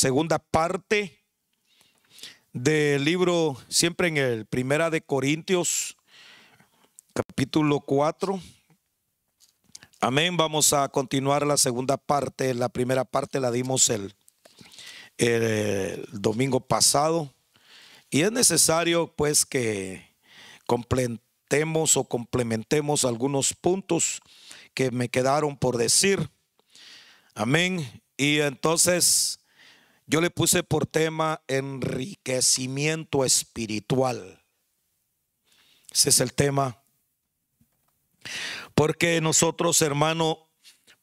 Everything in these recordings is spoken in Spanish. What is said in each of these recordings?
segunda parte del libro, siempre en el Primera de Corintios, capítulo 4. Amén. Vamos a continuar la segunda parte. La primera parte la dimos el, el domingo pasado. Y es necesario pues que completemos o complementemos algunos puntos que me quedaron por decir. Amén. Y entonces yo le puse por tema enriquecimiento espiritual. Ese es el tema. Porque nosotros, hermano,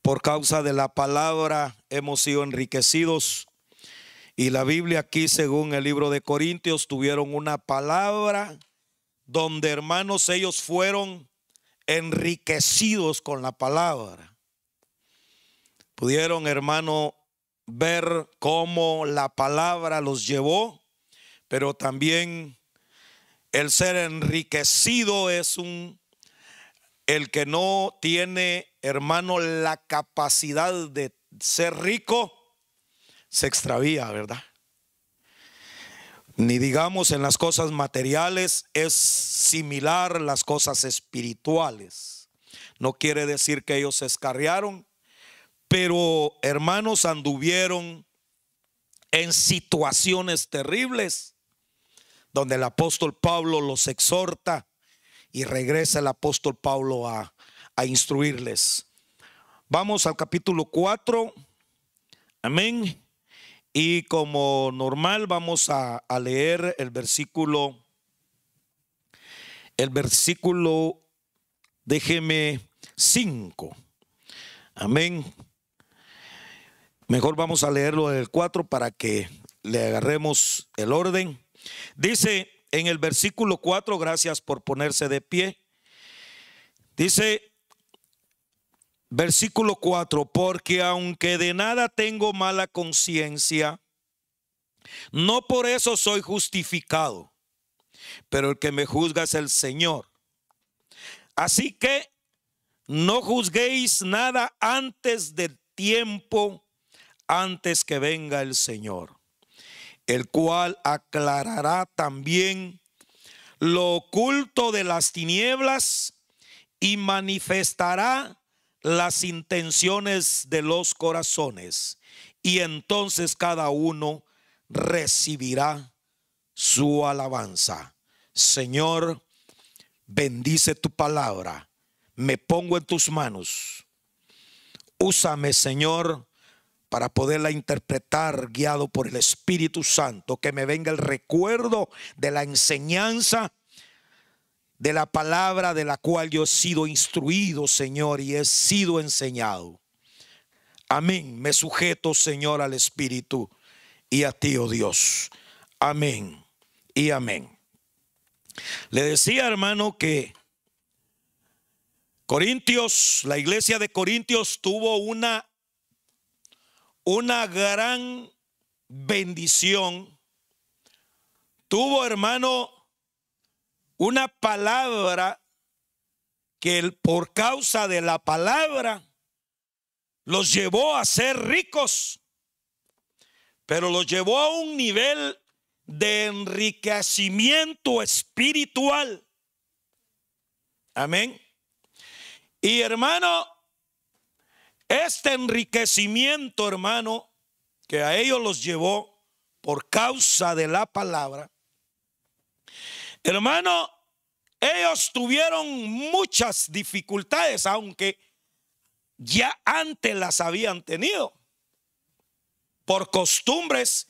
por causa de la palabra hemos sido enriquecidos. Y la Biblia aquí, según el libro de Corintios, tuvieron una palabra donde, hermanos, ellos fueron enriquecidos con la palabra. Pudieron, hermano, ver cómo la palabra los llevó, pero también el ser enriquecido es un el que no tiene, hermano, la capacidad de ser rico, se extravía, ¿verdad? Ni digamos en las cosas materiales, es similar las cosas espirituales. No quiere decir que ellos se escarriaron, pero hermanos anduvieron en situaciones terribles donde el apóstol Pablo los exhorta y regresa el apóstol Pablo a, a instruirles. Vamos al capítulo 4, amén. Y como normal vamos a, a leer el versículo, el versículo, déjeme, 5. Amén. Mejor vamos a leerlo del 4 para que le agarremos el orden. Dice en el versículo 4, gracias por ponerse de pie. Dice, versículo 4, porque aunque de nada tengo mala conciencia, no por eso soy justificado, pero el que me juzga es el Señor. Así que no juzguéis nada antes del tiempo, antes que venga el Señor, el cual aclarará también lo oculto de las tinieblas y manifestará las intenciones de los corazones. Y entonces cada uno recibirá su alabanza. Señor, bendice tu palabra. Me pongo en tus manos. Úsame, Señor, para poderla interpretar guiado por el Espíritu Santo. Que me venga el recuerdo de la enseñanza de la palabra de la cual yo he sido instruido, Señor, y he sido enseñado. Amén. Me sujeto, Señor, al Espíritu y a ti, oh Dios. Amén y amén. Le decía, hermano, que Corintios, la iglesia de Corintios tuvo una, una gran bendición. Tuvo, hermano, una palabra que por causa de la palabra los llevó a ser ricos, pero los llevó a un nivel de enriquecimiento espiritual. Amén. Y hermano, este enriquecimiento, hermano, que a ellos los llevó por causa de la palabra, hermano, ellos tuvieron muchas dificultades, aunque ya antes las habían tenido, por costumbres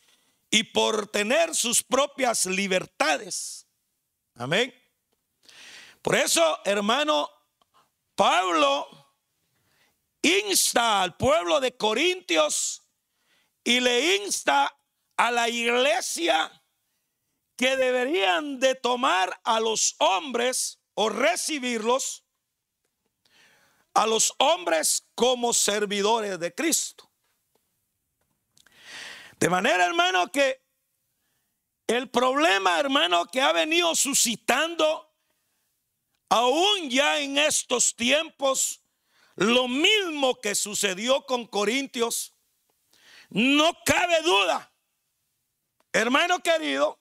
y por tener sus propias libertades. Amén. Por eso, hermano, Pablo insta al pueblo de Corintios y le insta a la iglesia que deberían de tomar a los hombres o recibirlos a los hombres como servidores de Cristo. De manera, hermano, que el problema, hermano, que ha venido suscitando aún ya en estos tiempos, lo mismo que sucedió con Corintios, No cabe duda, hermano querido,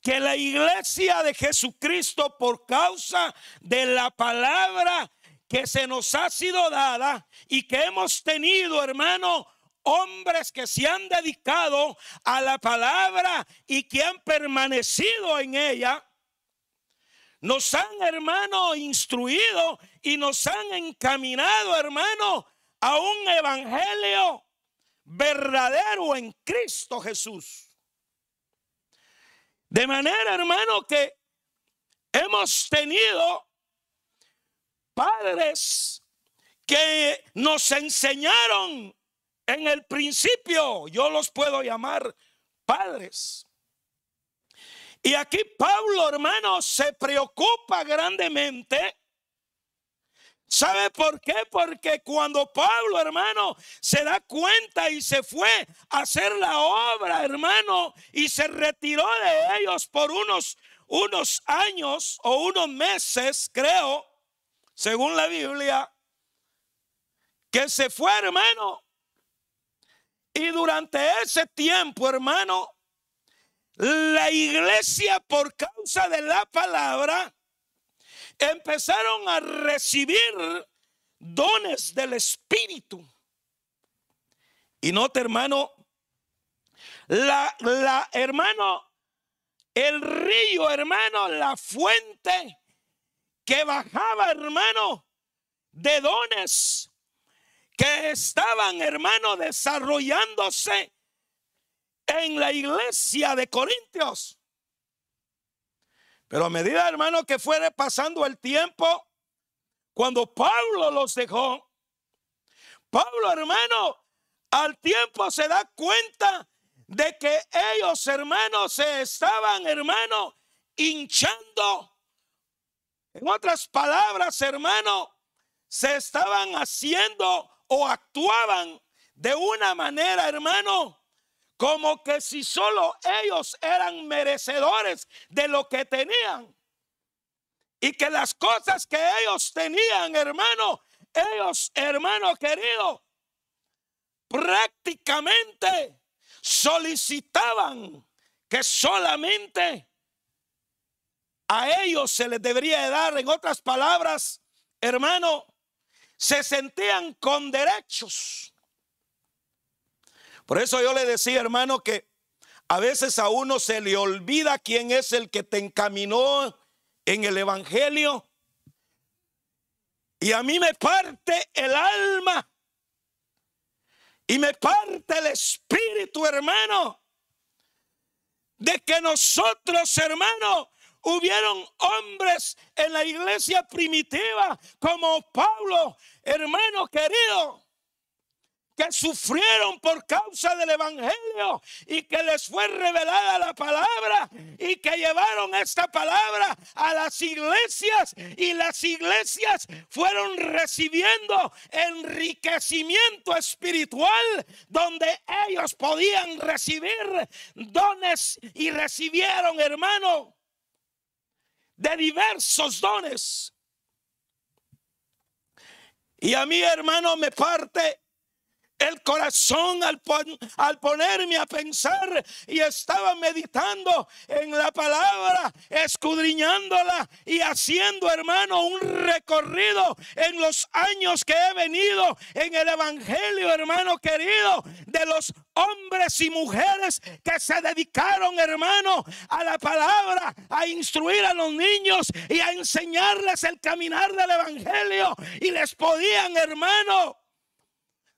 que la iglesia de Jesucristo por causa de la palabra que se nos ha sido dada y que hemos tenido, hermano, hombres que se han dedicado a la palabra y que han permanecido en ella, nos han, hermano, instruido y nos han encaminado, hermano, a un evangelio verdadero en Cristo Jesús. De manera, hermano, que hemos tenido padres que nos enseñaron en el principio, yo los puedo llamar padres. Y aquí Pablo, hermano, se preocupa grandemente. ¿Sabe por qué? Porque cuando Pablo, hermano, se da cuenta y se fue a hacer la obra, hermano, y se retiró de ellos por unos, unos años o unos meses, creo, según la Biblia, que se fue, hermano. Y durante ese tiempo, hermano, la iglesia por causa de la palabra empezaron a recibir dones del Espíritu. Y nota, hermano, la, la hermano, el río, hermano, la fuente que bajaba, hermano, de dones que estaban, hermano, desarrollándose en la iglesia de Corintios. Pero a medida, hermano, que fuera pasando el tiempo, cuando Pablo los dejó, Pablo, hermano, al tiempo se da cuenta de que ellos, hermanos, se estaban, hermano, hinchando. En otras palabras, hermano, se estaban haciendo o actuaban de una manera, hermano, como que si solo ellos eran merecedores de lo que tenían. Y que las cosas que ellos tenían, hermano, ellos, hermano querido, prácticamente solicitaban que solamente a ellos se les debería dar, en otras palabras, hermano, se sentían con derechos. Por eso yo le decía, hermano, que a veces a uno se le olvida quién es el que te encaminó en el Evangelio. Y a mí me parte el alma y me parte el espíritu, hermano, de que nosotros, hermano, Hubieron hombres en la iglesia primitiva como Pablo, hermano querido, que sufrieron por causa del Evangelio y que les fue revelada la palabra y que llevaron esta palabra a las iglesias y las iglesias fueron recibiendo enriquecimiento espiritual donde ellos podían recibir dones y recibieron, hermano, de diversos dones. Y a mi hermano me parte el corazón al, al, ponerme a pensar y estaba meditando en la palabra, escudriñándola y haciendo, hermano, un recorrido en los años que he venido en el Evangelio, hermano querido, de los hombres y mujeres que se dedicaron, hermano, a la palabra, a instruir a los niños y a enseñarles el caminar del Evangelio. Y les podían, hermano,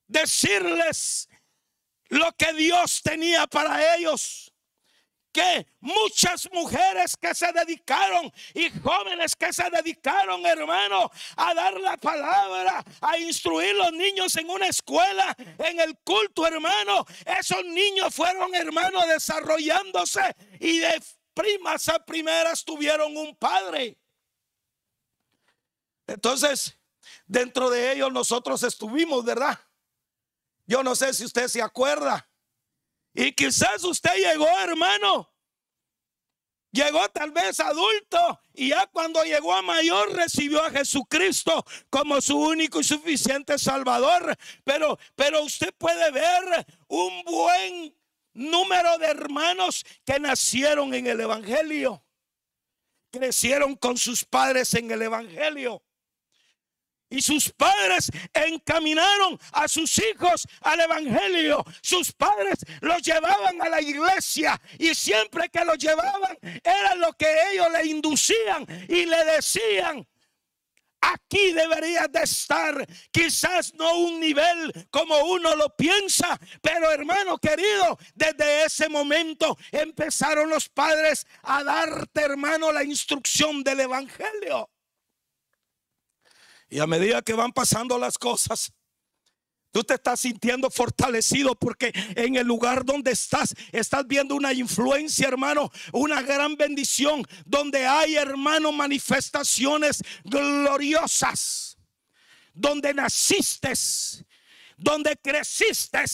decirles lo que Dios tenía para ellos. Que muchas mujeres que se dedicaron y jóvenes que se dedicaron, hermano, a dar la palabra, a instruir los niños en una escuela, en el culto, hermano. Esos niños fueron, hermano, desarrollándose y de primas a primeras tuvieron un padre. Entonces, dentro de ellos nosotros estuvimos, ¿verdad? Yo no sé si usted se acuerda. Y quizás usted llegó, hermano. Llegó tal vez adulto y ya cuando llegó a mayor recibió a Jesucristo como su único y suficiente Salvador. Pero, pero usted puede ver un buen número de hermanos que nacieron en el Evangelio. Crecieron con sus padres en el Evangelio. Y sus padres encaminaron a sus hijos al Evangelio. Sus padres los llevaban a la iglesia y siempre que los llevaban era lo que ellos le inducían y le decían. Aquí debería de estar, quizás no un nivel como uno lo piensa, pero hermano querido, desde ese momento empezaron los padres a darte, hermano, la instrucción del Evangelio. Y a medida que van pasando las cosas, Tú te estás sintiendo fortalecido porque en el lugar donde estás, estás viendo una influencia, hermano, una gran bendición, donde hay, hermano, manifestaciones gloriosas, donde naciste, donde creciste,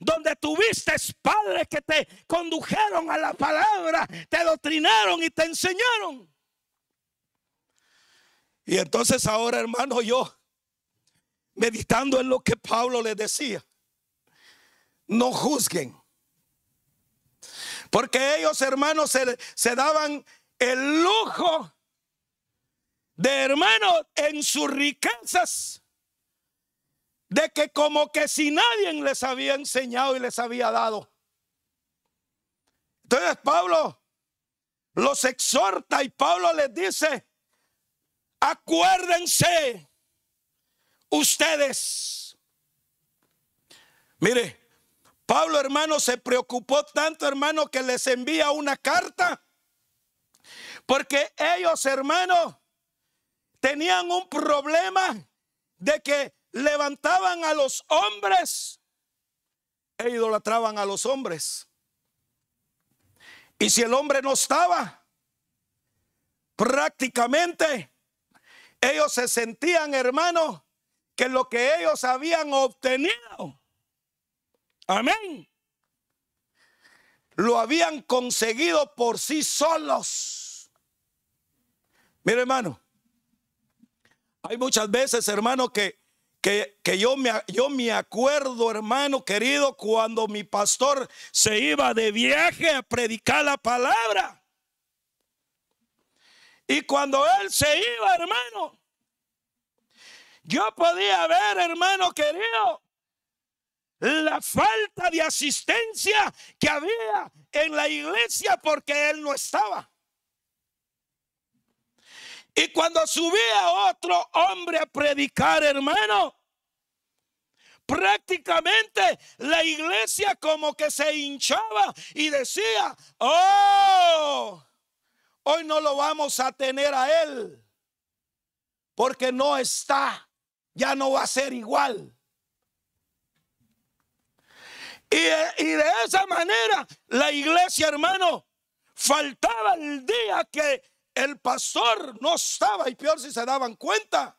donde tuviste padres que te condujeron a la palabra, te doctrinaron y te enseñaron. Y entonces ahora, hermano, yo, meditando en lo que Pablo le decía, no juzguen. Porque ellos, hermanos, se, se daban el lujo de, hermanos, en sus riquezas, de que como que si nadie les había enseñado y les había dado. Entonces Pablo los exhorta y Pablo les dice, Acuérdense ustedes. Mire, Pablo hermano se preocupó tanto hermano que les envía una carta. Porque ellos hermano tenían un problema de que levantaban a los hombres e idolatraban a los hombres. Y si el hombre no estaba, prácticamente ellos se sentían, hermanos, que lo que ellos habían obtenido, amén, lo habían conseguido por sí solos. Mire, hermano, hay muchas veces, hermano, que, que, que, yo, me, yo me acuerdo, hermano querido, cuando mi pastor se iba de viaje a predicar la palabra. Y cuando él se iba, hermano, yo podía ver, hermano querido, la falta de asistencia que había en la iglesia porque él no estaba. Y cuando subía otro hombre a predicar, hermano, prácticamente la iglesia como que se hinchaba y decía, oh, Hoy no lo vamos a tener a Él porque no está, ya no va a ser igual. Y, de esa manera la iglesia, hermano, faltaba el día que el pastor no estaba y peor si se daban cuenta.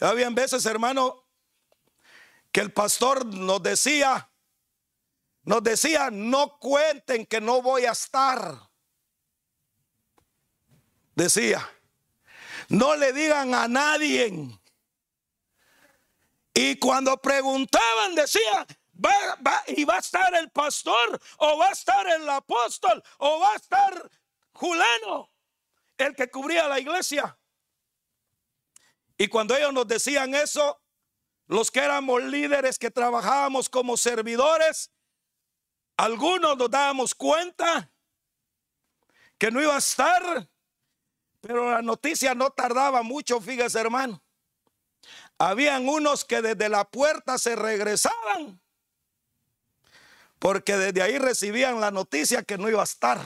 Habían veces, hermano, que el pastor nos decía, nos decía, no cuenten que no voy a estar decía, no le digan a nadie. Y cuando preguntaban, decía, va, y va a estar el pastor, o va a estar el apóstol, o va a estar Julano, el que cubría la iglesia. Y cuando ellos nos decían eso, los que éramos líderes, que trabajábamos como servidores, algunos nos dábamos cuenta que no iba a estar pero la noticia no tardaba mucho, fíjese hermano. Habían unos que desde la puerta se regresaban. Porque desde ahí recibían la noticia que no iba a estar.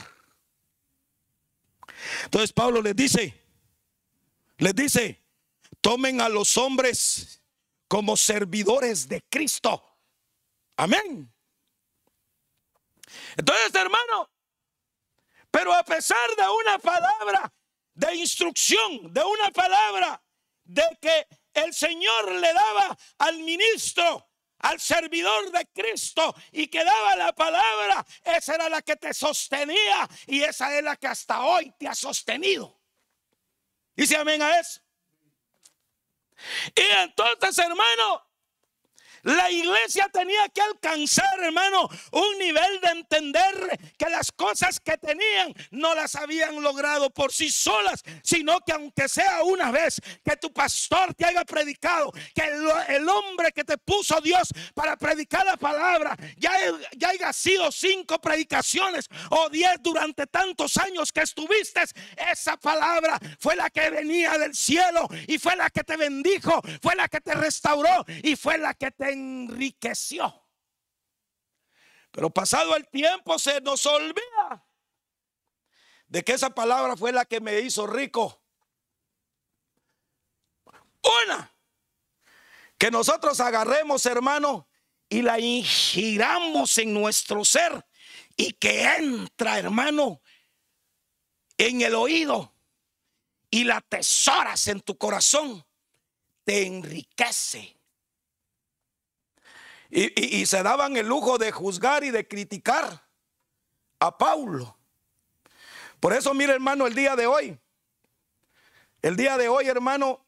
Entonces Pablo les dice, les dice, tomen a los hombres como servidores de Cristo. Amén. Entonces, hermano, pero a pesar de una palabra de instrucción, de una palabra, de que el Señor le daba al ministro, al servidor de Cristo y que daba la palabra, esa era la que te sostenía y esa es la que hasta hoy te ha sostenido. Dice amén a eso. Y entonces, hermano, la iglesia tenía que alcanzar, hermano, un nivel de entender que las cosas que tenían no las habían logrado por sí solas, sino que aunque sea una vez que tu pastor te haya predicado, que el, hombre que te puso Dios para predicar la palabra, ya, ya haya sido cinco predicaciones o diez durante tantos años que estuviste, esa palabra fue la que venía del cielo y fue la que te bendijo, fue la que te restauró y fue la que te enriqueció. Pero pasado el tiempo se nos olvida de que esa palabra fue la que me hizo rico. Una, que nosotros agarremos, hermano, y la ingiramos en nuestro ser y que entra, hermano, en el oído y la tesoras en tu corazón, te enriquece y, se daban el lujo de juzgar y de criticar a Paulo. Por eso, mire hermano, el día de hoy, el día de hoy, hermano,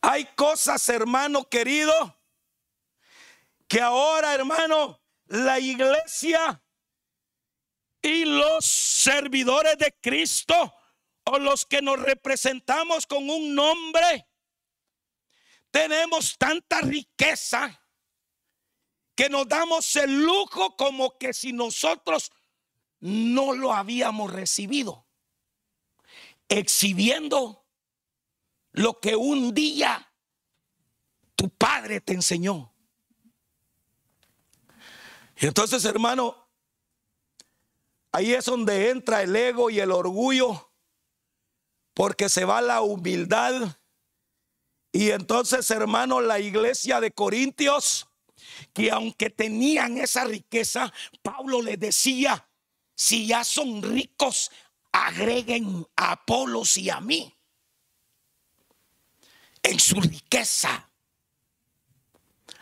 hay cosas, hermano querido, que ahora, hermano, la iglesia y los servidores de Cristo o los que nos representamos con un nombre, tenemos tanta riqueza que nos damos el lujo como que si nosotros no lo habíamos recibido, exhibiendo lo que un día tu padre te enseñó. Y entonces, hermano, ahí es donde entra el ego y el orgullo, porque se va la humildad. Y entonces, hermano, la iglesia de Corintios que aunque tenían esa riqueza, Pablo les decía, si ya son ricos, agreguen a Apolos y a mí en su riqueza.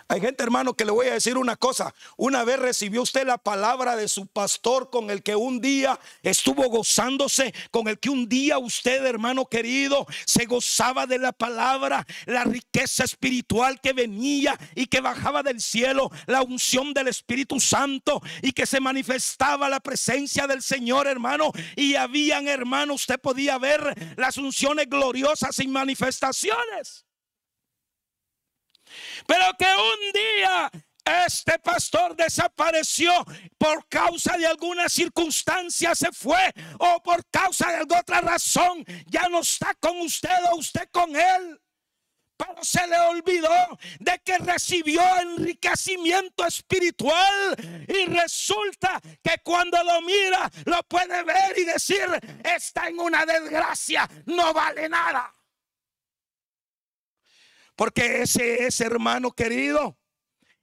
Hay gente, hermano, que le voy a decir una cosa. Una vez recibió usted la palabra de su pastor con el que un día estuvo gozándose, con el que un día usted, hermano querido, se gozaba de la palabra, la riqueza espiritual que venía y que bajaba del cielo, la unción del Espíritu Santo y que se manifestaba la presencia del Señor, hermano. Y habían, hermano, usted podía ver las unciones gloriosas y manifestaciones. Pero que un día este pastor desapareció por causa de alguna circunstancia, se fue o por causa de alguna otra razón, ya no está con usted o usted con él. Pero se le olvidó de que recibió enriquecimiento espiritual y resulta que cuando lo mira lo puede ver y decir, está en una desgracia, no vale nada. Porque ese es, hermano querido,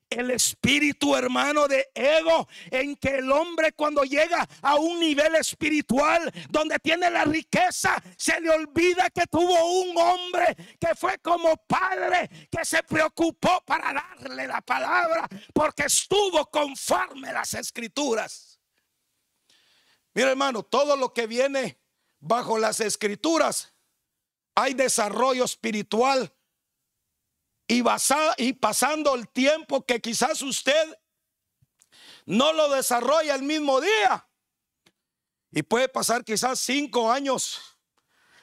el espíritu hermano de ego en que el hombre cuando llega a un nivel espiritual donde tiene la riqueza se le olvida que tuvo un hombre que fue como padre que se preocupó para darle la palabra porque estuvo conforme las escrituras. Mira hermano, todo lo que viene bajo las escrituras hay desarrollo espiritual y, y pasando el tiempo que quizás usted no lo desarrolla el mismo día. Y puede pasar quizás cinco años,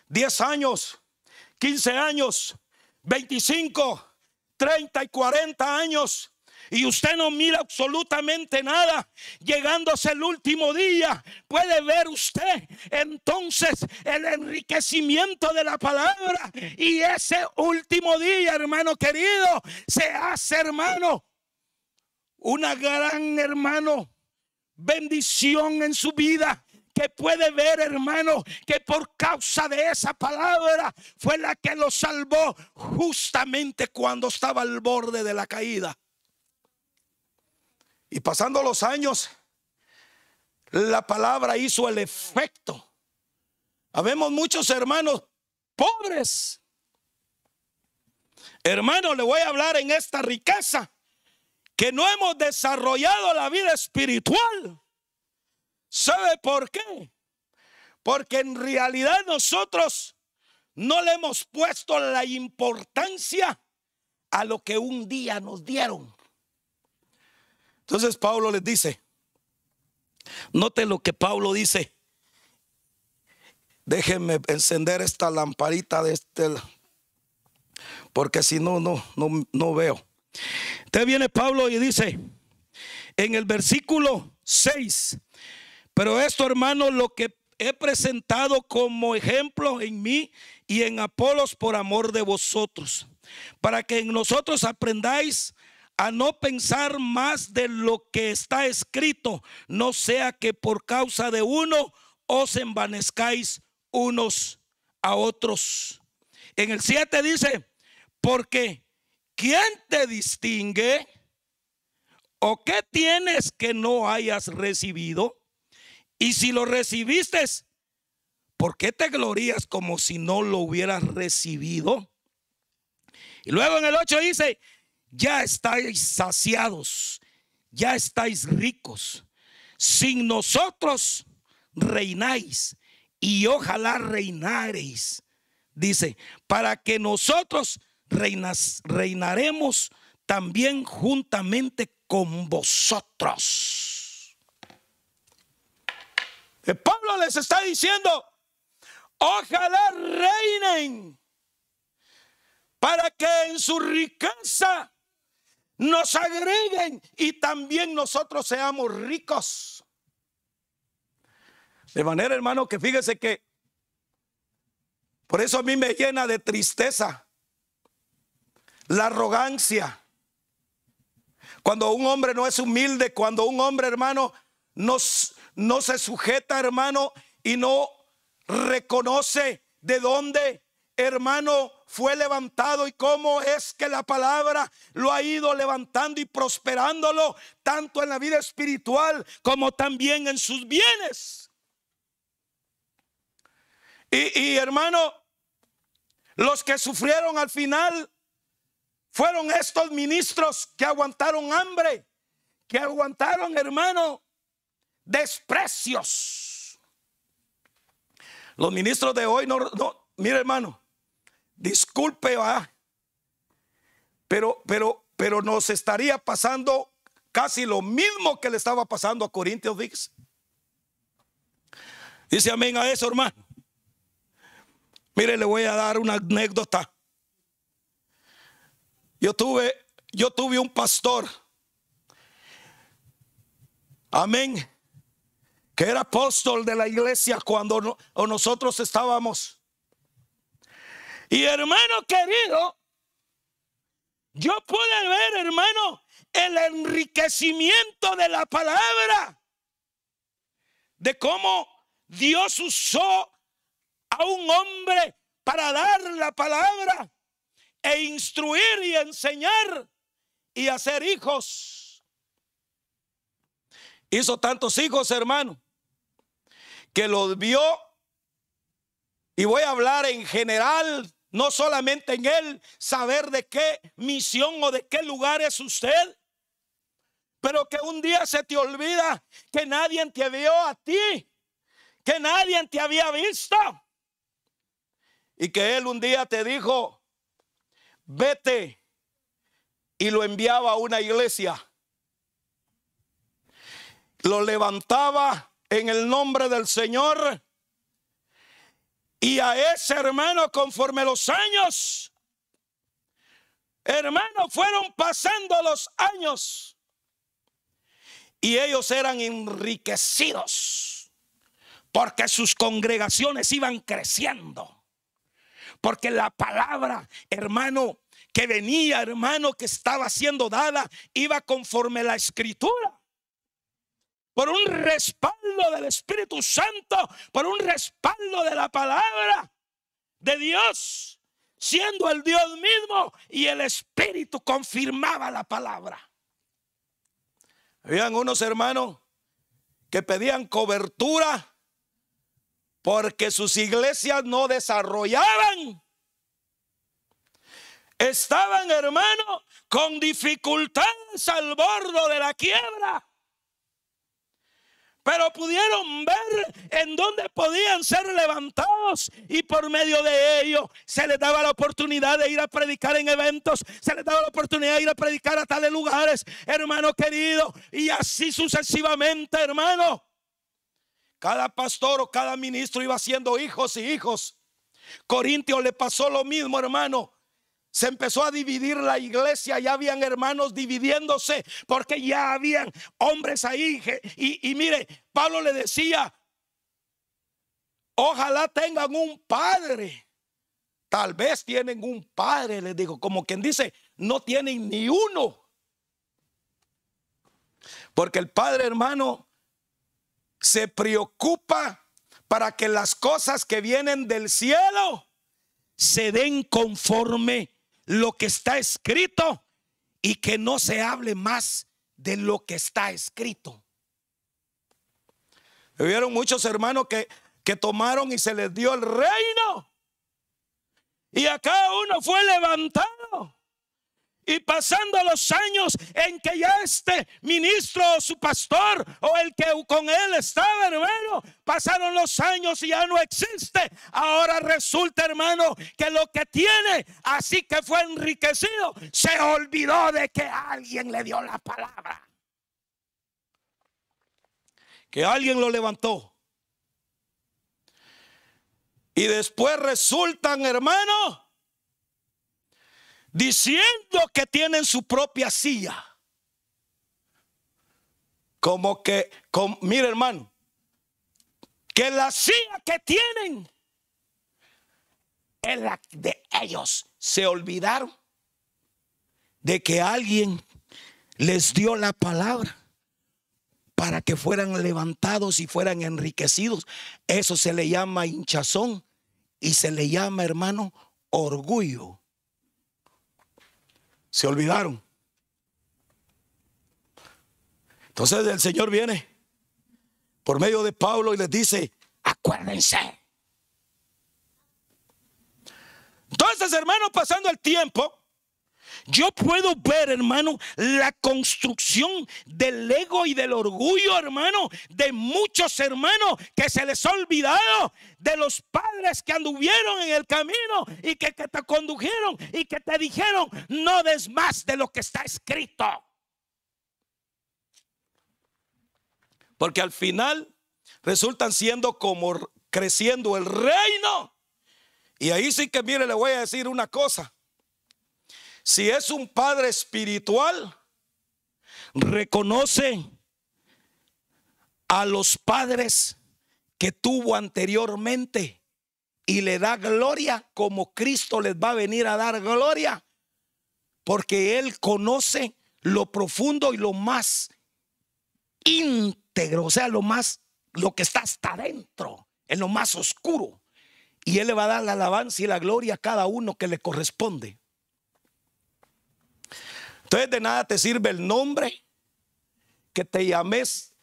diez años, quince años, veinticinco, treinta y cuarenta años y usted no mira absolutamente nada, llegándose el último día, puede ver usted entonces el enriquecimiento de la palabra. Y ese último día, hermano querido, se hace, hermano, una gran, hermano, bendición en su vida que puede ver, hermano, que por causa de esa palabra fue la que lo salvó justamente cuando estaba al borde de la caída. Y pasando los años, la palabra hizo el efecto. Habemos muchos hermanos pobres. Hermano, le voy a hablar en esta riqueza que no hemos desarrollado la vida espiritual. ¿Sabe por qué? Porque en realidad nosotros no le hemos puesto la importancia a lo que un día nos dieron. Entonces Pablo les dice, note lo que Pablo dice. Déjenme encender esta lamparita de este, porque si no, no, no, no veo. Entonces viene Pablo y dice en el versículo 6, pero esto hermano lo que he presentado como ejemplo en mí y en Apolos por amor de vosotros, para que en nosotros aprendáis a no pensar más de lo que está escrito, no sea que por causa de uno os envanezcáis unos a otros. En el 7 dice, porque ¿quién te distingue? ¿O qué tienes que no hayas recibido? Y si lo recibiste, ¿por qué te glorías como si no lo hubieras recibido? Y luego en el 8 dice, ya estáis saciados, ya estáis ricos. Sin nosotros reináis y ojalá reinaréis. Dice, para que nosotros reinaremos también juntamente con vosotros. El Pablo les está diciendo, ojalá reinen para que en su riqueza nos agreguen y también nosotros seamos ricos. De manera, hermano, que fíjese que por eso a mí me llena de tristeza la arrogancia. Cuando un hombre no es humilde, cuando un hombre, hermano, no, no se sujeta, hermano, y no reconoce de dónde, hermano, fue levantado y cómo es que la palabra lo ha ido levantando y prosperándolo, tanto en la vida espiritual como también en sus bienes. Y, hermano, los que sufrieron al final fueron estos ministros que aguantaron hambre, que aguantaron, hermano, desprecios. Los ministros de hoy no, no mire hermano, disculpe, va. Pero, pero, pero nos estaría pasando casi lo mismo que le estaba pasando a Corintios Dix. Dice amén a eso, hermano. Mire, le voy a dar una anécdota. Yo tuve, yo tuve un pastor. Amén. Que era apóstol de la iglesia cuando nosotros estábamos y hermano querido, yo pude ver, hermano, el enriquecimiento de la palabra, de cómo Dios usó a un hombre para dar la palabra e instruir y enseñar y hacer hijos. Hizo tantos hijos, hermano, que los vio, y voy a hablar en general, no solamente en Él saber de qué misión o de qué lugar es usted, pero que un día se te olvida que nadie te vio a ti, que nadie te había visto. Y que Él un día te dijo, vete y lo enviaba a una iglesia. Lo levantaba en el nombre del Señor y a ese hermano, conforme los años, hermano, fueron pasando los años. Y ellos eran enriquecidos porque sus congregaciones iban creciendo. Porque la palabra, hermano, que venía, hermano, que estaba siendo dada, iba conforme la escritura por un respaldo del Espíritu Santo, por un respaldo de la palabra de Dios, siendo el Dios mismo y el Espíritu confirmaba la palabra. Habían unos hermanos que pedían cobertura porque sus iglesias no desarrollaban. Estaban, hermanos, con dificultades al borde de la quiebra. Pero pudieron ver en dónde podían ser levantados y por medio de ello se les daba la oportunidad de ir a predicar en eventos, se les daba la oportunidad de ir a predicar a tales lugares, hermano querido, y así sucesivamente, hermano. Cada pastor o cada ministro iba siendo hijos y hijos. Corintio le pasó lo mismo, hermano. Se empezó a dividir la iglesia, ya habían hermanos dividiéndose porque ya habían hombres ahí. Y, mire, Pablo le decía, ojalá tengan un padre. Tal vez tienen un padre, les digo, como quien dice, no tienen ni uno. Porque el padre hermano se preocupa para que las cosas que vienen del cielo se den conforme lo que está escrito y que no se hable más de lo que está escrito. Vieron muchos hermanos que, que tomaron y se les dio el reino. Y a cada uno fue levantado. Y pasando los años en que ya este ministro o su pastor o el que con él estaba, hermano, pasaron los años y ya no existe. Ahora resulta, hermano, que lo que tiene, así que fue enriquecido, se olvidó de que alguien le dio la palabra. Que alguien lo levantó. Y después resultan, hermano, diciendo que tienen su propia silla. Como que, mire hermano, que la silla que tienen es la de ellos. Se olvidaron de que alguien les dio la palabra para que fueran levantados y fueran enriquecidos. Eso se le llama hinchazón y se le llama, hermano, orgullo. Se olvidaron. Entonces el Señor viene por medio de Pablo y les dice, acuérdense. Entonces, hermano, pasando el tiempo, yo puedo ver, hermano, la construcción del ego y del orgullo, hermano, de muchos hermanos que se les ha olvidado de los padres que anduvieron en el camino y que, que te condujeron y que te dijeron, no des más de lo que está escrito. Porque al final resultan siendo como creciendo el reino. Y ahí sí que, mire, le voy a decir una cosa. Si es un padre espiritual, reconoce a los padres que tuvo anteriormente y le da gloria como Cristo les va a venir a dar gloria, porque Él conoce lo profundo y lo más íntegro, o sea, lo más, lo que está hasta adentro, en lo más oscuro. Y Él le va a dar la alabanza y la gloria a cada uno que le corresponde. Entonces de nada te sirve el nombre, que te llames,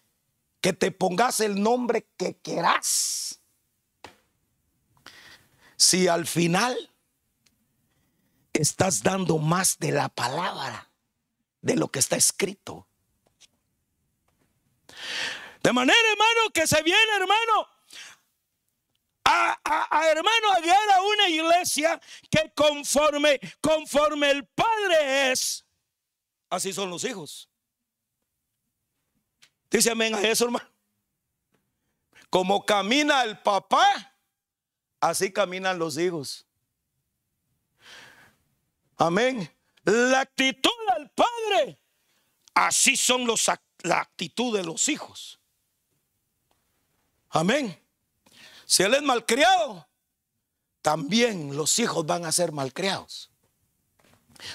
que te pongas el nombre que quieras. Si al final estás dando más de la palabra, de lo que está escrito. De manera, hermano, que se viene, hermano, a, a, hermano a a una iglesia que conforme, conforme el Padre es, Así son los hijos. Dice amén a eso, hermano. Como camina el papá, así caminan los hijos. Amén. La actitud del padre, así son los, la actitud de los hijos. Amén. Si él es malcriado, también los hijos van a ser malcriados.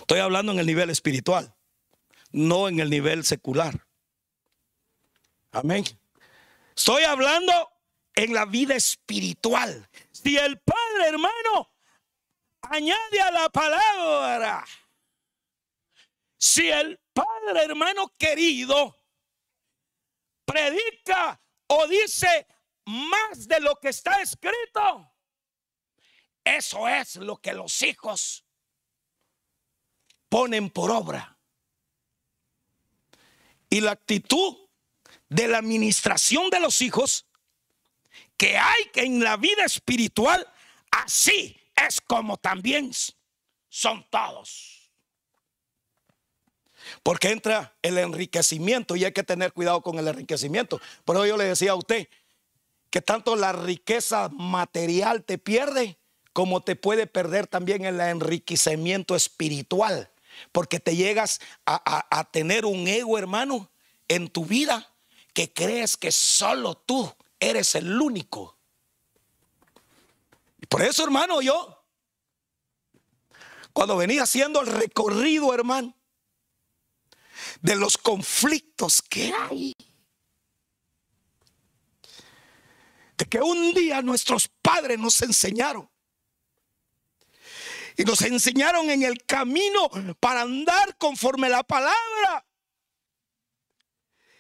Estoy hablando en el nivel espiritual no en el nivel secular. Amén. Estoy hablando en la vida espiritual. Si el Padre, hermano, añade a la palabra, si el Padre, hermano querido, predica o dice más de lo que está escrito, eso es lo que los hijos ponen por obra. Y la actitud de la administración de los hijos que hay en la vida espiritual, así es como también son todos. Porque entra el enriquecimiento y hay que tener cuidado con el enriquecimiento. Por eso yo le decía a usted que tanto la riqueza material te pierde como te puede perder también el enriquecimiento espiritual. Porque te llegas a, a tener un ego, hermano, en tu vida que crees que solo tú eres el único. Y por eso, hermano, yo, cuando venía haciendo el recorrido, hermano, de los conflictos que hay, de que un día nuestros padres nos enseñaron y nos enseñaron en el camino para andar conforme la palabra.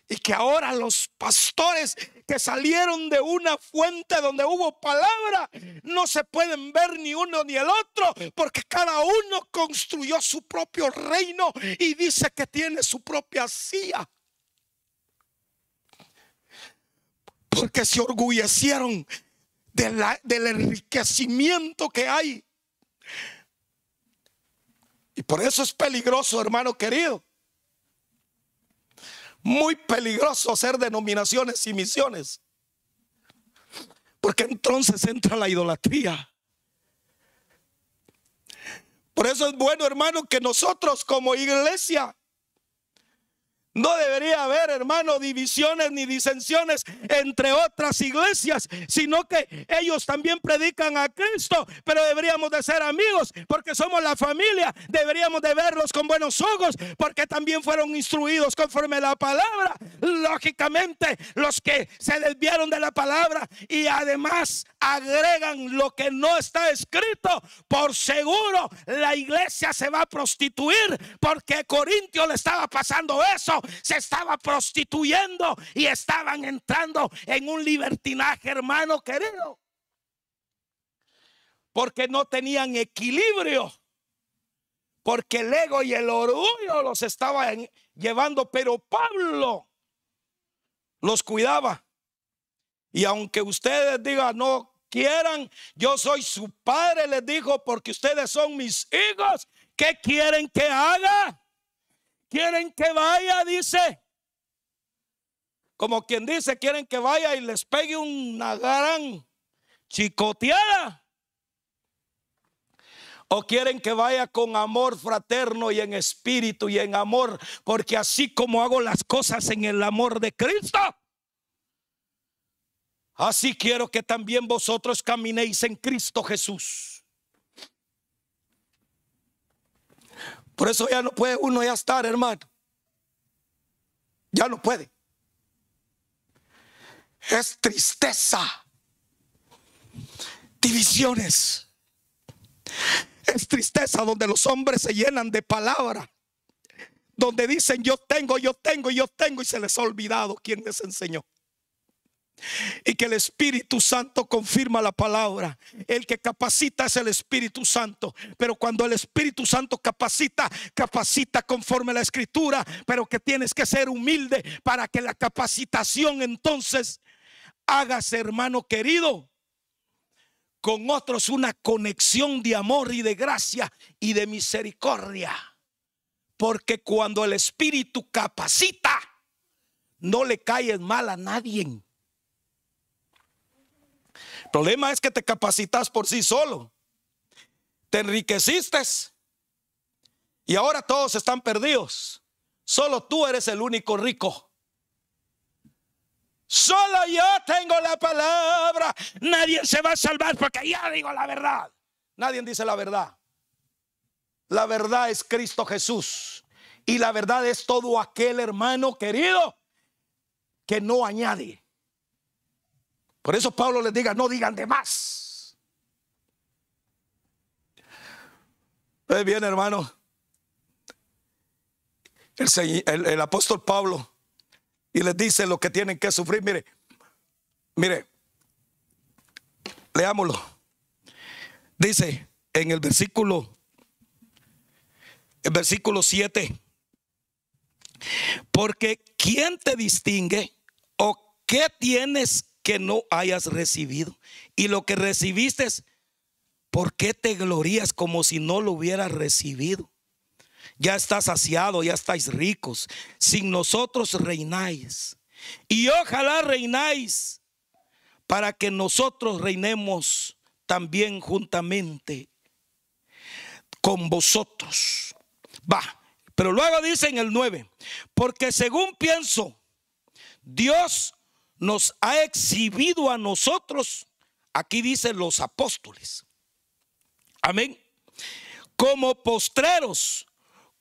Y que ahora los pastores que salieron de una fuente donde hubo palabra no se pueden ver ni uno ni el otro porque cada uno construyó su propio reino y dice que tiene su propia silla. Porque se orgullecieron del enriquecimiento que hay. Por eso es peligroso, hermano querido muy peligroso hacer denominaciones y misiones. Porque entonces entra la idolatría. Por eso es bueno, hermano, que nosotros como iglesia no debería haber, hermano, divisiones ni disensiones entre otras iglesias, sino que ellos también predican a Cristo, pero deberíamos de ser amigos porque somos la familia, deberíamos de verlos con buenos ojos porque también fueron instruidos conforme la palabra. Lógicamente, los que se desviaron de la palabra y además agregan lo que no está escrito, por seguro la iglesia se va a prostituir porque Corintio le estaba pasando eso se estaba prostituyendo y estaban entrando en un libertinaje, hermano querido. Porque no tenían equilibrio. Porque el ego y el orgullo los estaban llevando, pero Pablo los cuidaba. Y aunque ustedes digan no quieran, yo soy su padre, les dijo, porque ustedes son mis hijos. ¿Qué quieren que haga? Quieren que vaya, dice. Como quien dice, quieren que vaya y les pegue una gran chicoteada. O quieren que vaya con amor fraterno y en espíritu y en amor, porque así como hago las cosas en el amor de Cristo, así quiero que también vosotros caminéis en Cristo Jesús. Por eso ya no puede uno ya estar, hermano. Ya no puede. Es tristeza. Divisiones. Es tristeza donde los hombres se llenan de palabra. Donde dicen yo tengo, yo tengo, yo tengo y se les ha olvidado quién les enseñó y que el Espíritu Santo confirma la palabra. El que capacita es el Espíritu Santo, pero cuando el Espíritu Santo capacita, capacita conforme a la escritura, pero que tienes que ser humilde para que la capacitación entonces hagas, hermano querido, con otros una conexión de amor y de gracia y de misericordia. Porque cuando el Espíritu capacita, no le caes mal a nadie problema es que te capacitas por sí solo. Te enriqueciste y ahora todos están perdidos. Solo tú eres el único rico. Solo yo tengo la palabra. Nadie se va a salvar porque ya digo la verdad. Nadie dice la verdad. La verdad es Cristo Jesús. Y la verdad es todo aquel hermano querido que no añade. Por eso Pablo les diga, no digan de más. Pues bien, hermano. El, el, apóstol Pablo y les dice lo que tienen que sufrir. Mire, mire, leámoslo. Dice en el versículo, el versículo 7, porque ¿quién te distingue o qué tienes que no hayas recibido? Y lo que recibiste, ¿por qué te glorías como si no lo hubieras recibido? Ya estás saciado, ya estáis ricos. Sin nosotros reináis. Y ojalá reináis para que nosotros reinemos también juntamente con vosotros. Va, pero luego dice en el 9, porque según pienso, Dios nos ha exhibido a nosotros, aquí dicen los apóstoles, amén, como postreros,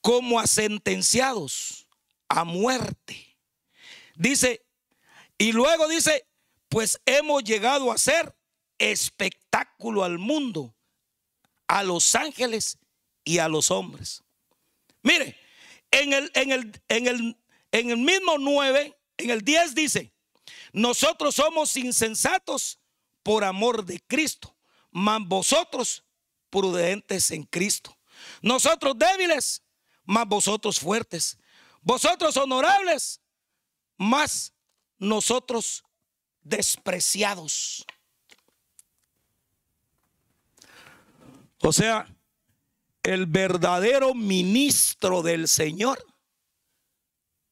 como a sentenciados a muerte. Dice, y luego dice, pues hemos llegado a ser espectáculo al mundo, a los ángeles y a los hombres. Mire, en el, en el, en el, en el mismo 9, en el 10 dice, nosotros somos insensatos por amor de Cristo, mas vosotros prudentes en Cristo. Nosotros débiles, mas vosotros fuertes. Vosotros honorables, mas nosotros despreciados. O sea, el verdadero ministro del Señor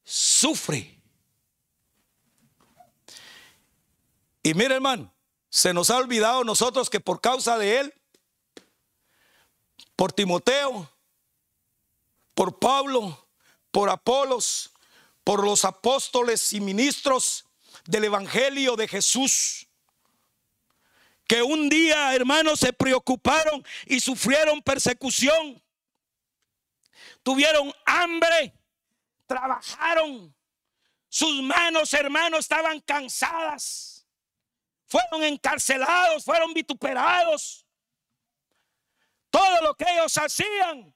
sufre. Y mire hermano, se nos ha olvidado nosotros que por causa de él, por Timoteo, por Pablo, por Apolos, por los apóstoles y ministros del Evangelio de Jesús, que un día, hermanos, se preocuparon y sufrieron persecución. Tuvieron hambre, trabajaron. Sus manos, hermanos, estaban cansadas. Fueron encarcelados, fueron vituperados. Todo lo que ellos hacían,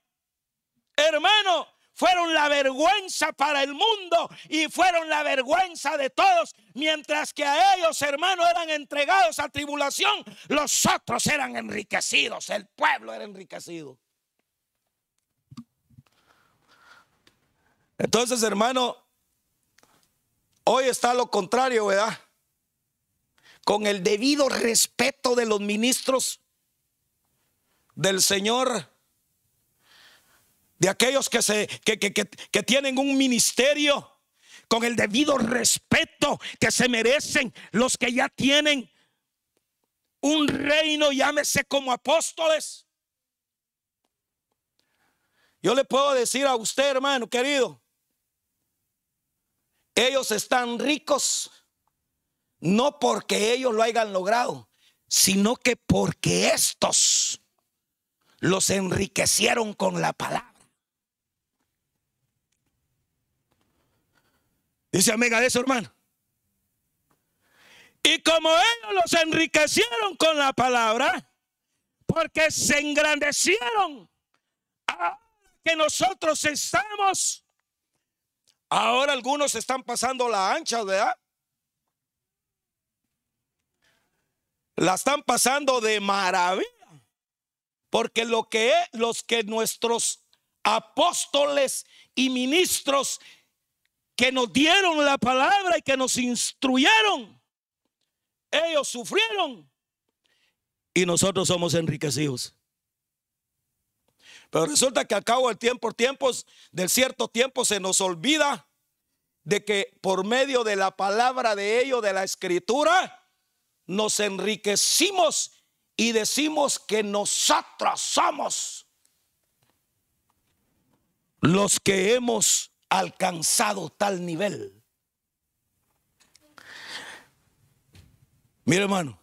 hermano, fueron la vergüenza para el mundo y fueron la vergüenza de todos. Mientras que a ellos, hermanos, eran entregados a tribulación, los otros eran enriquecidos, el pueblo era enriquecido. Entonces, hermano, hoy está lo contrario, ¿verdad? Con el debido respeto de los ministros del Señor de aquellos que, se, que, que tienen un ministerio con el debido respeto que se merecen los que ya tienen un reino, llámese como apóstoles. Yo le puedo decir a usted, hermano querido, ellos están ricos no porque ellos lo hayan logrado, sino que porque estos los enriquecieron con la palabra. Dice amiga eso, hermano. Y como ellos los enriquecieron con la palabra, porque se engrandecieron, que nosotros estamos, ahora algunos están pasando la ancha, ¿verdad? La están pasando de maravilla. Porque lo que los que nuestros apóstoles y ministros que nos dieron la palabra y que nos instruyeron, ellos sufrieron y nosotros somos enriquecidos. Pero resulta que al cabo del tiempo, tiempos, del cierto tiempo, se nos olvida de que por medio de la palabra de ellos, de la escritura, nos enriquecimos y decimos que nosotros somos los que hemos alcanzado tal nivel. Mire hermano,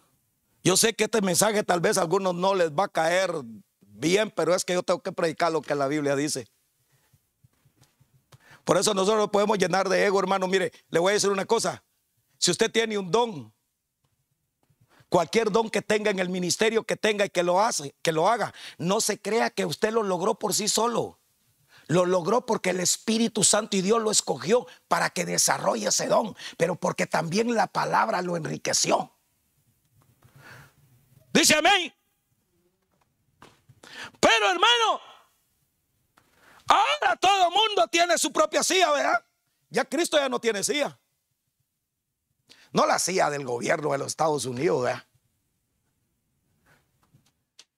yo sé que este mensaje tal vez a algunos no les va a caer bien, pero es que yo tengo que predicar lo que la Biblia dice. Por eso nosotros podemos llenar de ego, hermano. Mire, le voy a decir una cosa. Si usted tiene un don, cualquier don que tenga en el ministerio que tenga y que lo hace, que lo haga, no se crea que usted lo logró por sí solo. Lo logró porque el Espíritu Santo y Dios lo escogió para que desarrolle ese don, pero porque también la palabra lo enriqueció. Dice amén. Pero hermano, ahora todo mundo tiene su propia silla, ¿verdad? Ya Cristo ya no tiene CIA. No la CIA del gobierno de los Estados Unidos.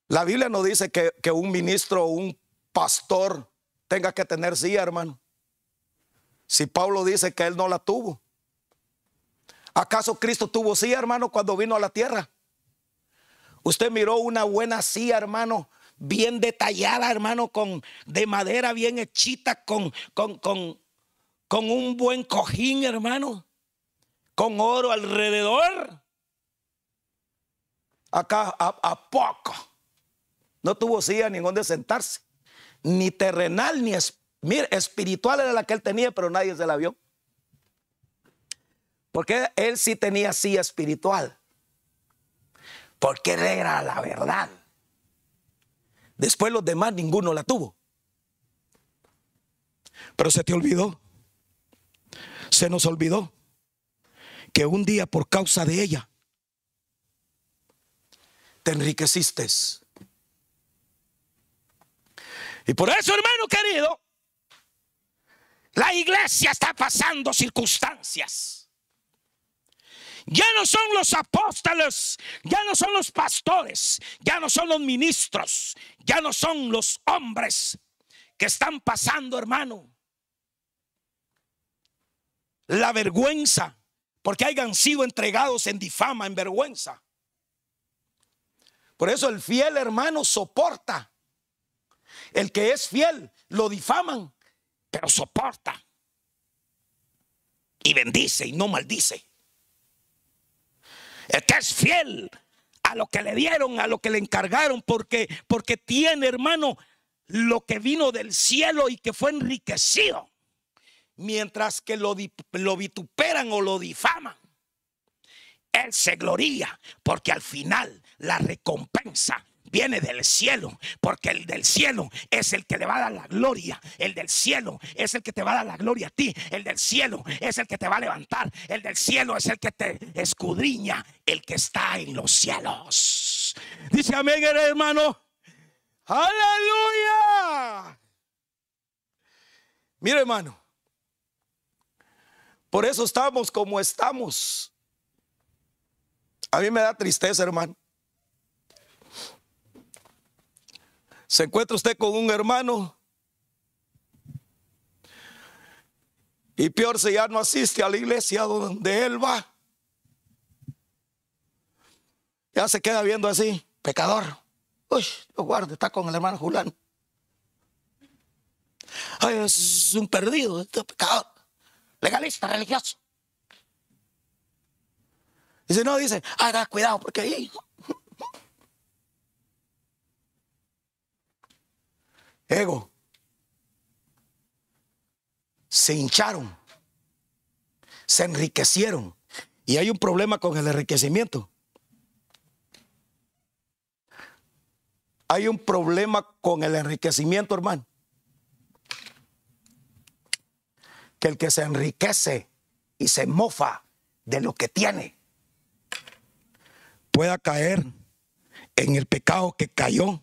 La Biblia no dice que, un ministro o un pastor tenga que tener CIA, hermano. Si Pablo dice que él no la tuvo. ¿Acaso Cristo tuvo CIA, hermano, cuando vino a la tierra? Usted miró una buena silla, hermano, bien detallada, hermano, con de madera bien hechita, con, con, con, con un buen cojín, hermano, con oro alrededor. Acá a, poco. No tuvo silla ni donde sentarse, ni terrenal, ni espiritual era la que él tenía, pero nadie se la vio. Porque él sí tenía silla espiritual porque era la verdad. Después los demás ninguno la tuvo. Pero se te olvidó, se nos olvidó que un día por causa de ella te enriqueciste. Y por eso, hermano querido, la iglesia está pasando circunstancias ya no son los apóstoles, ya no son los pastores, ya no son los ministros, ya no son los hombres que están pasando, hermano. La vergüenza, porque hayan sido entregados en difama, en vergüenza. Por eso el fiel hermano soporta. El que es fiel lo difaman, pero soporta. Y bendice y no maldice. El que es fiel a lo que le dieron, a lo que le encargaron, porque, porque tiene, hermano, lo que vino del cielo y que fue enriquecido. Mientras que lo, vituperan o lo difaman. Él se gloria porque al final la recompensa viene del cielo, porque el del cielo es el que le va a dar la gloria. El del cielo es el que te va a dar la gloria a ti. El del cielo es el que te va a levantar. El del cielo es el que te escudriña, el que está en los cielos. Dice amén, hermano. Aleluya. Mire, hermano. Por eso estamos como estamos. A mí me da tristeza, hermano. Se encuentra usted con un hermano y peor si ya no asiste a la iglesia donde él va. Ya se queda viendo así, pecador. Uy, lo guarde, está con el hermano Julano. Ay, es un perdido, este pecador, legalista, religioso. Dice, no, dice, haga cuidado porque ahí ego, se hincharon, se enriquecieron. Y hay un problema con el enriquecimiento. Hay un problema con el enriquecimiento, hermano. Que el que se enriquece y se mofa de lo que tiene pueda caer en el pecado que cayó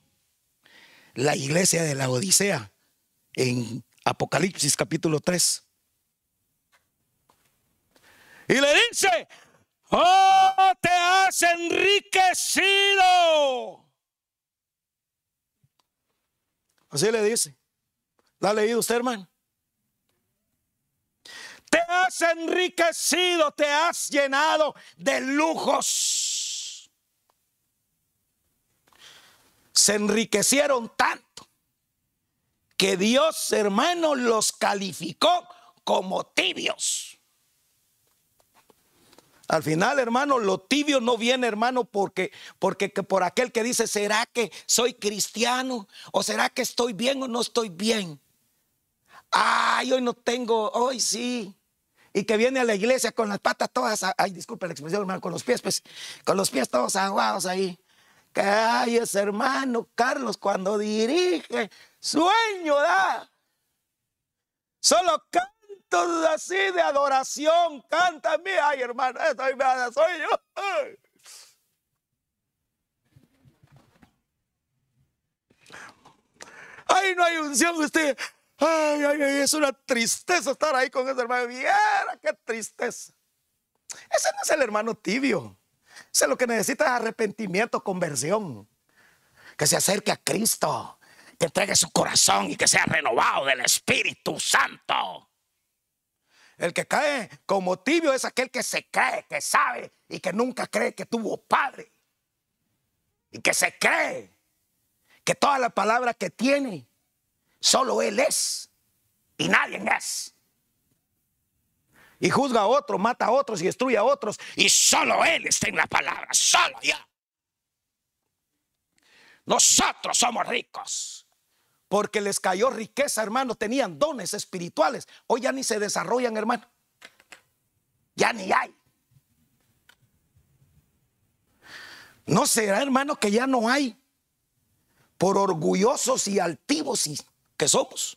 la iglesia de la Odisea en Apocalipsis capítulo 3. Y le dice, oh, te has enriquecido. Así le dice. ¿La ha leído usted, hermano? Te has enriquecido, te has llenado de lujos. se enriquecieron tanto que Dios, hermano, los calificó como tibios. Al final, hermano, lo tibio no viene, hermano, porque, porque que por aquel que dice, ¿será que soy cristiano? ¿O será que estoy bien o no estoy bien? Ay, hoy no tengo, hoy sí. Y que viene a la iglesia con las patas todas, ay, disculpe la expresión, hermano, con los pies, pues, con los pies todos aguados ahí que hay ese hermano Carlos cuando dirige, sueño da. Solo cantos así de adoración, canta a mí, ay hermano, estoy soy yo. Ay, no hay unción, usted. Ay, ay, ay, es una tristeza estar ahí con ese hermano. Viera, qué tristeza. Ese no es el hermano tibio. Ese lo que necesita es arrepentimiento, conversión. Que se acerque a Cristo, que entregue su corazón y que sea renovado del Espíritu Santo. El que cae como tibio es aquel que se cree, que sabe y que nunca cree que tuvo padre. Y que se cree que toda la palabra que tiene, solo Él es y nadie es. Y juzga a otros, mata a otros y destruye a otros. Y solo Él está en la palabra, solo ya. Nosotros somos ricos. Porque les cayó riqueza, hermano. Tenían dones espirituales. Hoy ya ni se desarrollan, hermano. Ya ni hay. ¿No será, hermano, que ya no hay? Por orgullosos y altivos que somos.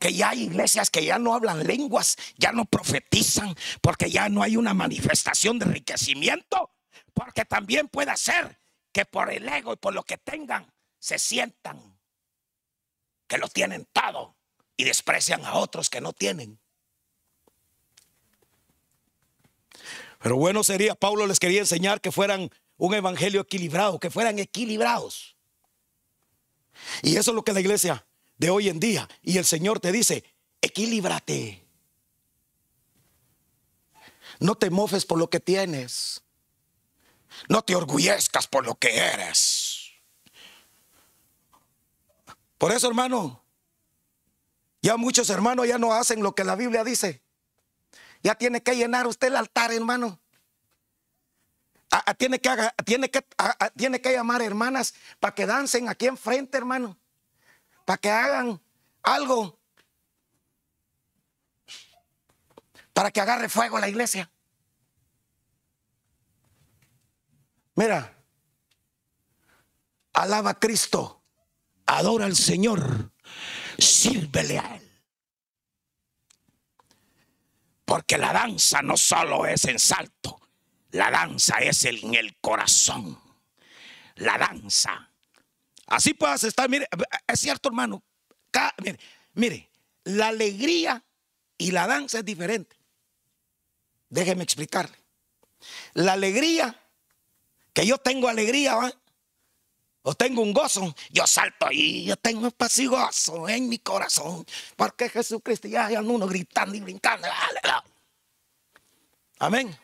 Que ya hay iglesias que ya no hablan lenguas, ya no profetizan, porque ya no hay una manifestación de enriquecimiento. Porque también puede ser que por el ego y por lo que tengan se sientan que lo tienen todo y desprecian a otros que no tienen. Pero bueno sería, Pablo les quería enseñar que fueran un evangelio equilibrado, que fueran equilibrados. Y eso es lo que la iglesia de hoy en día, y el Señor te dice, equilíbrate. No te mofes por lo que tienes. No te orgullezcas por lo que eres. Por eso, hermano, ya muchos hermanos ya no hacen lo que la Biblia dice. Ya tiene que llenar usted el altar, hermano. Tiene, que, tiene, que, tiene que llamar hermanas para que dancen aquí enfrente, hermano. Para que hagan algo. Para que agarre fuego la iglesia. Mira, alaba a Cristo adora al Señor, sírvele a Él. Porque la danza no solo es en salto, la danza es en el corazón. La danza. Así puedas estar, mire, es cierto hermano, mire, mire, la alegría y la danza es diferente. Déjeme explicarle. La alegría, que yo tengo alegría, ¿va? o tengo un gozo, yo salto ahí, yo tengo paz y gozo en mi corazón, porque Jesucristo ya hay uno gritando y brincando. Amén.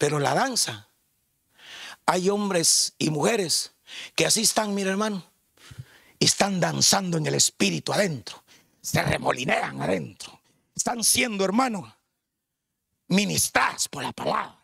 Pero la danza, hay hombres y mujeres que así están, mi hermano, están danzando en el espíritu adentro, se remolinean adentro, están siendo, hermano, ministrados por la palabra.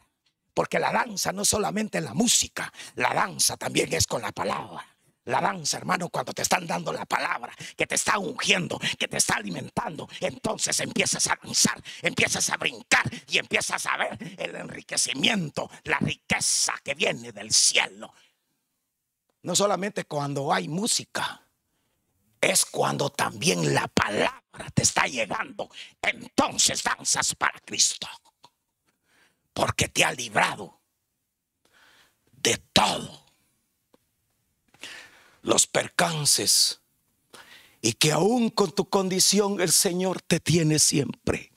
Porque la danza no solamente la música, la danza también es con la palabra. La danza, hermano, cuando te están dando la palabra, que te está ungiendo, que te está alimentando, entonces empiezas a danzar, empiezas a brincar y empiezas a ver el enriquecimiento, la riqueza que viene del cielo. No solamente cuando hay música, es cuando también la palabra te está llegando. Entonces danzas para Cristo porque te ha librado de todo los percances y que aún con tu condición el Señor te tiene siempre.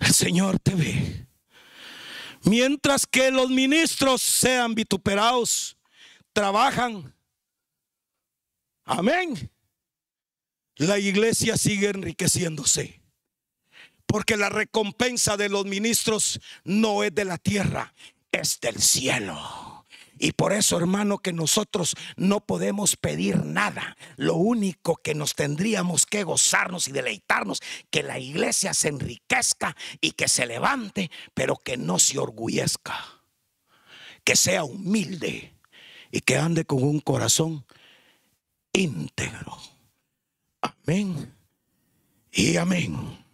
El Señor te ve. Mientras que los ministros sean vituperados, trabajan. Amén. La iglesia sigue enriqueciéndose. Porque la recompensa de los ministros no es de la tierra, es del cielo. Y por eso, hermano, que nosotros no podemos pedir nada. Lo único que nos tendríamos que gozarnos y deleitarnos, que la iglesia se enriquezca y que se levante, pero que no se orgullezca. Que sea humilde y que ande con un corazón íntegro. Amén y amén.